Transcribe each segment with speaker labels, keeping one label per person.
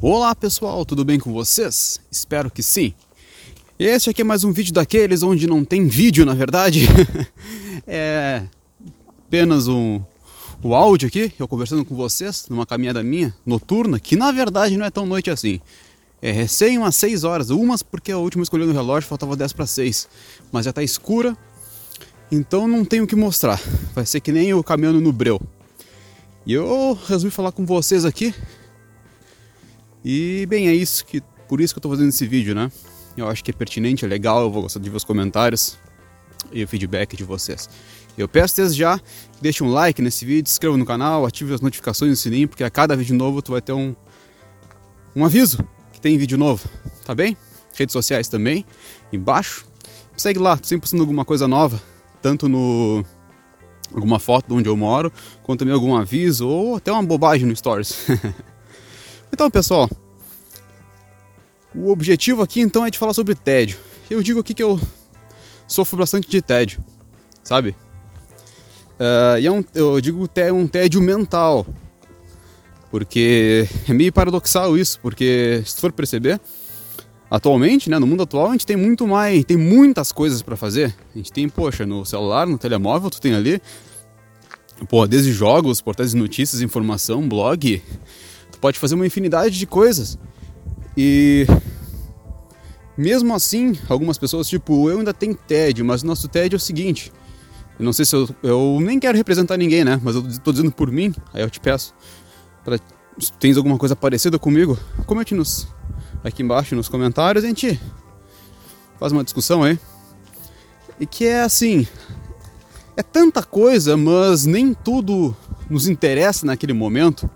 Speaker 1: Olá pessoal, tudo bem com vocês? Espero que sim. Este aqui é mais um vídeo daqueles onde não tem vídeo, na verdade. é apenas um, o áudio aqui, eu conversando com vocês numa caminhada minha noturna, que na verdade não é tão noite assim. É recém umas 6 horas, umas porque a última escolhi no relógio faltava 10 para 6, mas já tá escura, então não tenho o que mostrar. Vai ser que nem eu caminhando no breu. E eu resolvi falar com vocês aqui. E bem, é isso que por isso que eu tô fazendo esse vídeo, né? Eu acho que é pertinente, é legal, eu vou gostar de ver os comentários e o feedback de vocês. Eu peço desde já que deixe um like nesse vídeo, se inscreva no canal, ative as notificações no sininho, porque a cada vídeo novo tu vai ter um, um aviso que tem vídeo novo, tá bem? Redes sociais também, embaixo. Segue lá, sempre postando alguma coisa nova, tanto no alguma foto de onde eu moro, quanto também algum aviso ou até uma bobagem no Stories. então, pessoal, o objetivo aqui então é de falar sobre tédio. Eu digo aqui que eu sofro bastante de tédio, sabe? Uh, e é um, eu digo é um tédio mental, porque é meio paradoxal isso, porque se for perceber, atualmente, né, no mundo atual, a gente tem muito mais, tem muitas coisas para fazer. A gente tem, poxa, no celular, no telemóvel, tu tem ali, pô, desde jogos, portais de notícias, informação, blog, tu pode fazer uma infinidade de coisas. E mesmo assim, algumas pessoas, tipo, eu ainda tenho tédio, mas o nosso tédio é o seguinte. Eu não sei se eu, eu nem quero representar ninguém, né? Mas eu tô dizendo por mim, aí eu te peço. Pra, se tens alguma coisa parecida comigo, comente nos, aqui embaixo nos comentários, a gente faz uma discussão aí. E que é assim, é tanta coisa, mas nem tudo nos interessa naquele momento,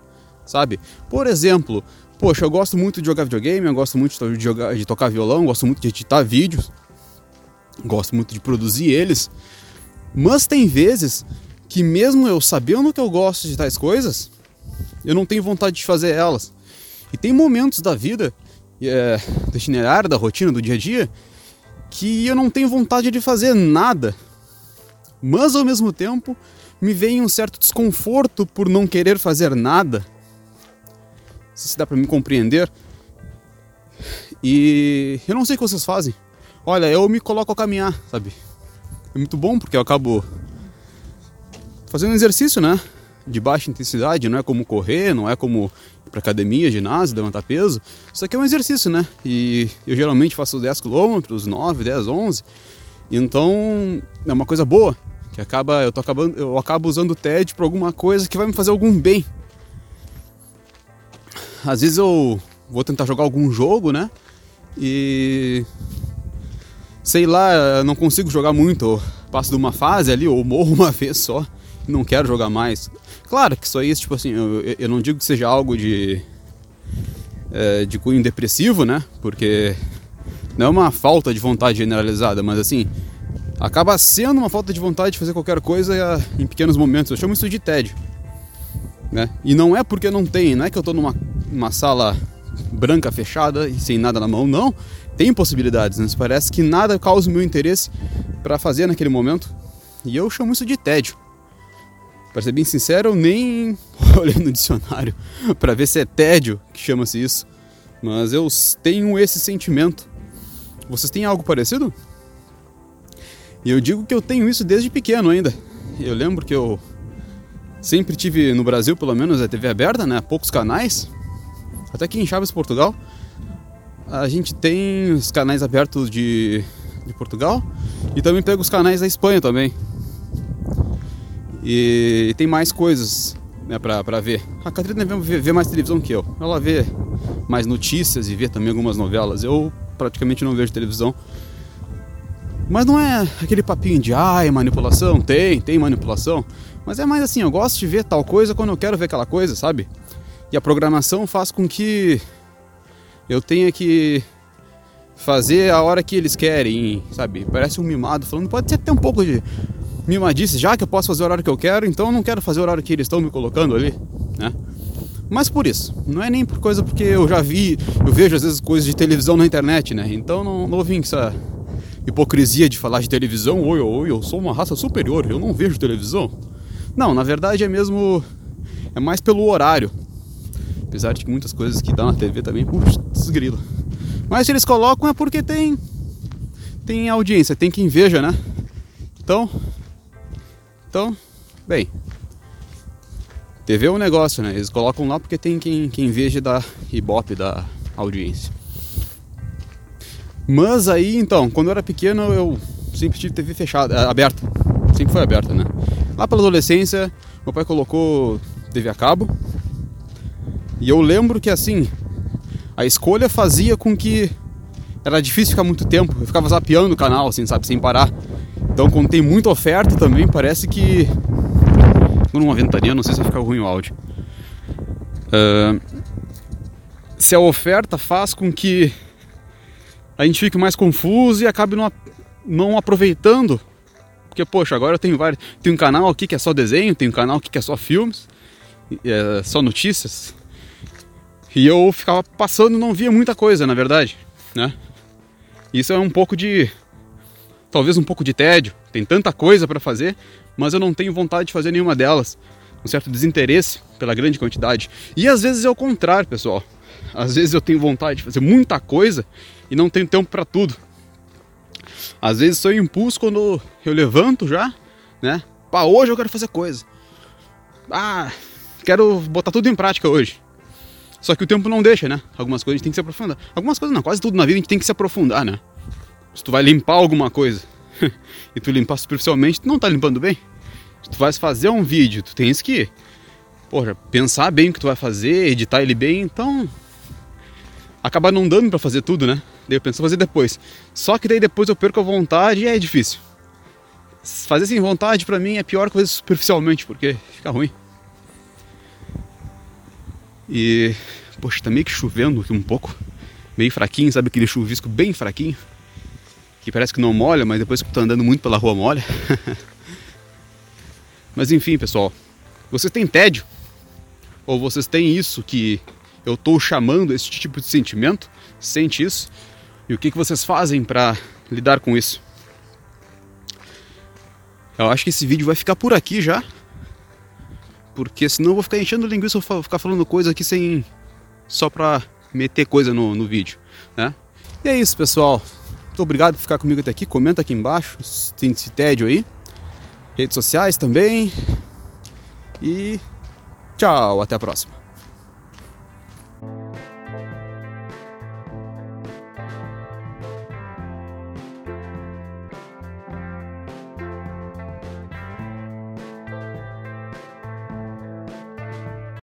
Speaker 1: sabe? Por exemplo, Poxa, eu gosto muito de jogar videogame, eu gosto muito de, jogar, de tocar violão, gosto muito de editar vídeos, gosto muito de produzir eles. Mas tem vezes que mesmo eu sabendo que eu gosto de tais coisas, eu não tenho vontade de fazer elas. E tem momentos da vida, é, do itinerário, da rotina, do dia a dia, que eu não tenho vontade de fazer nada. Mas ao mesmo tempo me vem um certo desconforto por não querer fazer nada se dá para me compreender. E eu não sei o que vocês fazem. Olha, eu me coloco a caminhar, sabe? É muito bom porque eu acabo fazendo exercício, né? De baixa intensidade, não é como correr, não é como ir pra academia, ginásio, levantar peso. Isso aqui é um exercício, né? E eu geralmente faço 10 km, 9, 10, 11. Então é uma coisa boa, que acaba eu tô acabando, eu acabo usando o TED para alguma coisa que vai me fazer algum bem, às vezes eu vou tentar jogar algum jogo, né? E sei lá, não consigo jogar muito, passo de uma fase ali ou morro uma vez só, não quero jogar mais. Claro que isso aí, tipo assim, eu, eu não digo que seja algo de é, de cunho depressivo, né? Porque não é uma falta de vontade generalizada, mas assim, acaba sendo uma falta de vontade de fazer qualquer coisa em pequenos momentos. Eu chamo isso de tédio. Né? E não é porque não tem, não é que eu estou numa uma sala branca fechada e sem nada na mão, não. Tem possibilidades, né? Parece que nada causa o meu interesse para fazer naquele momento. E eu chamo isso de tédio. Para ser bem sincero, eu nem olhei no dicionário para ver se é tédio que chama-se isso. Mas eu tenho esse sentimento. Vocês têm algo parecido? E eu digo que eu tenho isso desde pequeno ainda. Eu lembro que eu sempre tive no Brasil, pelo menos, a TV aberta, né? Poucos canais. Até aqui em Chaves, Portugal, a gente tem os canais abertos de, de Portugal e também pega os canais da Espanha também. E tem mais coisas né, pra, pra ver. A Catarina vê, vê mais televisão que eu. Ela vê mais notícias e vê também algumas novelas. Eu praticamente não vejo televisão. Mas não é aquele papinho de ai, manipulação. Tem, tem manipulação. Mas é mais assim, eu gosto de ver tal coisa quando eu quero ver aquela coisa, sabe? E a programação faz com que eu tenha que fazer a hora que eles querem, sabe? Parece um mimado falando, pode ser até um pouco de mimadice, já que eu posso fazer o horário que eu quero, então eu não quero fazer o horário que eles estão me colocando ali, né? Mas por isso, não é nem por coisa porque eu já vi, eu vejo às vezes coisas de televisão na internet, né? Então não, não vim com essa hipocrisia de falar de televisão, oi, oi, eu sou uma raça superior, eu não vejo televisão. Não, na verdade é mesmo, é mais pelo horário, Apesar de que muitas coisas que dá na TV também, putz, grila. Mas se eles colocam é porque tem tem audiência, tem quem veja, né? Então, então, bem, TV é um negócio, né? Eles colocam lá porque tem quem, quem veja da Ibope, da audiência. Mas aí, então, quando eu era pequeno, eu sempre tive TV fechada, eh, aberta. Sempre foi aberta, né? Lá pela adolescência, meu pai colocou TV a cabo. E eu lembro que, assim, a escolha fazia com que era difícil ficar muito tempo. Eu ficava zapeando o canal, assim, sabe, sem parar. Então, quando tem muita oferta também, parece que. Quando uma ventania, não sei se vai ficar ruim o áudio. Uh... Se a oferta faz com que a gente fique mais confuso e acabe não, não aproveitando. Porque, poxa, agora eu tenho vários. Tem um canal aqui que é só desenho, tem um canal aqui que é só filmes, é só notícias. E eu ficava passando não via muita coisa, na verdade, né? Isso é um pouco de talvez um pouco de tédio, tem tanta coisa para fazer, mas eu não tenho vontade de fazer nenhuma delas. Um certo desinteresse pela grande quantidade. E às vezes é o contrário, pessoal. Às vezes eu tenho vontade de fazer muita coisa e não tenho tempo para tudo. Às vezes sou impulso quando eu levanto já, né? Pá, hoje eu quero fazer coisa. Ah, quero botar tudo em prática hoje. Só que o tempo não deixa, né? Algumas coisas a gente tem que se aprofundar. Algumas coisas não, quase tudo na vida a gente tem que se aprofundar, né? Se tu vai limpar alguma coisa e tu limpar superficialmente, tu não tá limpando bem. Se tu vais fazer um vídeo, tu tens que, porra, pensar bem o que tu vai fazer, editar ele bem, então acaba não dando para fazer tudo, né? Daí eu penso fazer depois. Só que daí depois eu perco a vontade e é difícil. Fazer sem vontade para mim é pior que fazer superficialmente, porque fica ruim. E, poxa, tá meio que chovendo aqui um pouco. Meio fraquinho, sabe aquele chuvisco bem fraquinho? que parece que não molha, mas depois que tu tá andando muito pela rua molha. mas enfim, pessoal, vocês têm tédio? Ou vocês têm isso que eu estou chamando esse tipo de sentimento? Sente isso? E o que, que vocês fazem para lidar com isso? Eu acho que esse vídeo vai ficar por aqui já. Porque senão eu vou ficar enchendo linguiça, vou ficar falando coisa aqui sem. só pra meter coisa no, no vídeo, né? E é isso, pessoal. Muito obrigado por ficar comigo até aqui. Comenta aqui embaixo se tem esse tédio aí. Redes sociais também. E tchau, até a próxima.